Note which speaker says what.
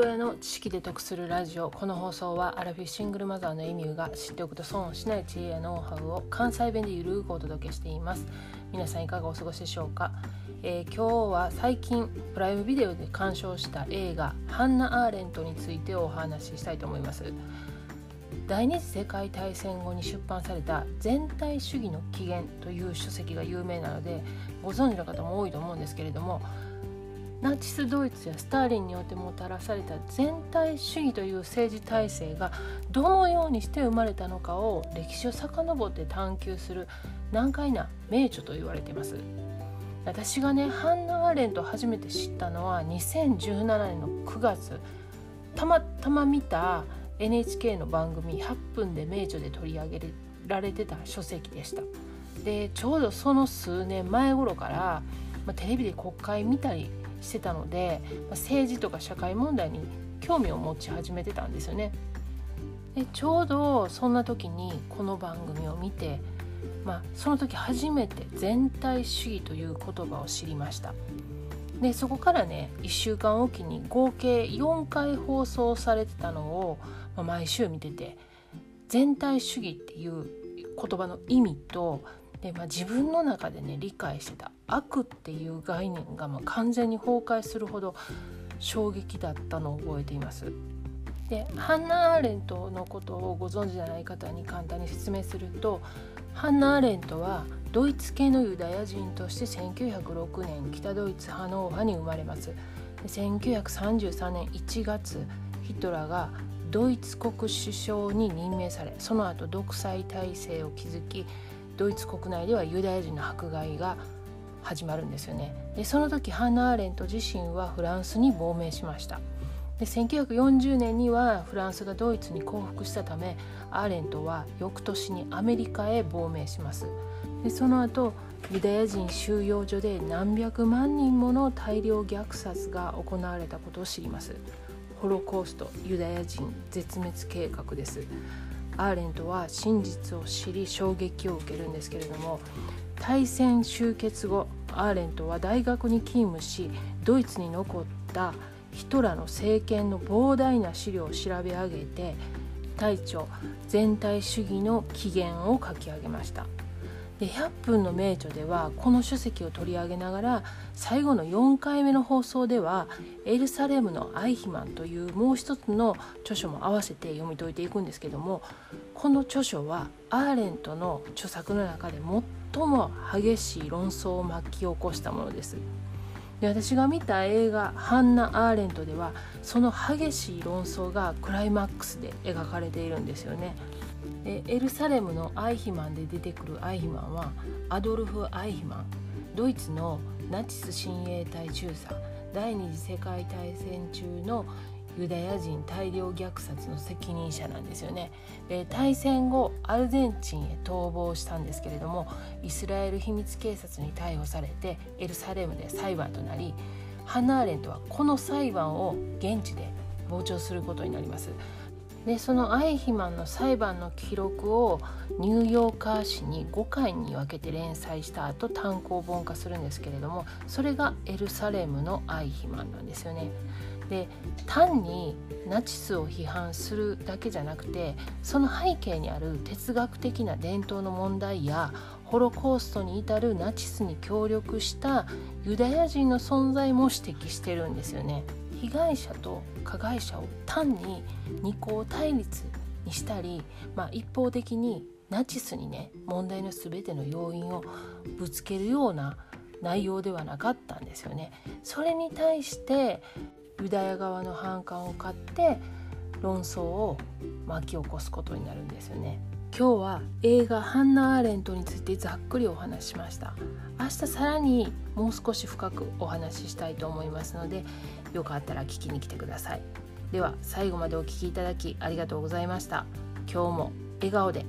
Speaker 1: 親の知識で得するラジオ。この放送はアラフィフシングルマザーのエミューが知っておくと損をしない知恵やノウハウを関西弁でゆるくお届けしています。皆さんいかがお過ごしでしょうか、えー、今日は最近プライムビデオで鑑賞した映画ハンナ・アーレントについてお話ししたいと思います。第二次世界大戦後に出版された「全体主義の起源」という書籍が有名なのでご存知の方も多いと思うんですけれどもナチスドイツやスターリンによってもたらされた全体主義という政治体制がどのようにして生まれたのかを歴史を遡って探求する難解な名著と言われています。私がねハンナ・アーレント初めて知ったのは2017年の9月たまたま見た NHK の番組「100分で名著」で取り上げられてた書籍でした。でちょうどその数年前頃から、まあ、テレビで国会見たりしてたので政治とか社会問題に興味を持ち始めてたんですよね。でちょうどそんな時にこの番組を見て、まあ、その時初めて全体主義という言葉を知りました。でそこからね1週間おきに合計4回放送されてたのを、まあ、毎週見てて全体主義っていう言葉の意味とで、まあ、自分の中でね理解してた悪っていう概念がまあ完全に崩壊するほど衝撃だったのを覚えています。でハンナ・アーレントのことをご存知じゃない方に簡単に説明するとハンナ・アーレントはドイツ系のユダヤ人として1906年北ドイツハノーファに生まれます1933年1月ヒトラーがドイツ国首相に任命されその後独裁体制を築きドイツ国内ではユダヤ人の迫害が始まるんですよね。でその時ハンナ・アーレント自身はフランスに亡命しました。で1940年にはフランスがドイツに降伏したためアーレントは翌年にアメリカへ亡命します。でその後ユダヤ人収容所で何百万人もの大量虐殺が行われたことを知ります。ホロコーストユダヤ人絶滅計画です。アーレントは真実を知り衝撃を受けるんですけれども大戦終結後アーレントは大学に勤務しドイツに残ったヒトラーの政権の膨大な資料を調べ上げて大著全体主義の起源を書き上げました。で100分の名著ではこの書籍を取り上げながら最後の4回目の放送ではエルサレムのアイヒマンというもう一つの著書も合わせて読み解いていくんですけどもこの著書はアーレントの著作の中で最も激しい論争を巻き起こしたものです。で私が見た映画「ハンナ・アーレント」ではその激しい論争がクライマックスで描かれているんですよね。でエルサレムのアイヒマンで出てくるアイヒマンはアドルフ・アイヒマン。ドイツのナチス親衛隊中佐。第二次世界大戦中のユダヤ人大量虐殺の責任者なんですよね。で大戦後アルゼンチンへ逃亡したんですけれどもイスラエル秘密警察に逮捕されてエルサレムで裁判となりハナーレントはこの裁判を現地で傍聴することになります。でそのアイヒマンの裁判の記録をニューヨーカー紙に5回に分けて連載した後単行本化するんですけれどもそれがエルサレムのアイヒマンなんですよね。で単にナチスを批判するだけじゃなくてその背景にある哲学的な伝統の問題やホロコーストに至るナチスに協力したユダヤ人の存在も指摘してるんですよね。被害者と加害者を単に二項対立にしたり、まあ、一方的にナチスにね問題の全ての要因をぶつけるような内容ではなかったんですよね。それに対してユダヤ側の反感を買って論争を巻き起こすことになるんですよね。今日は映画「ハンナ・アーレント」についてざっくりお話ししました。明日さらにもう少し深くお話ししたいと思いますのでよかったら聞きに来てください。では最後までお聴きいただきありがとうございました。今日も笑顔で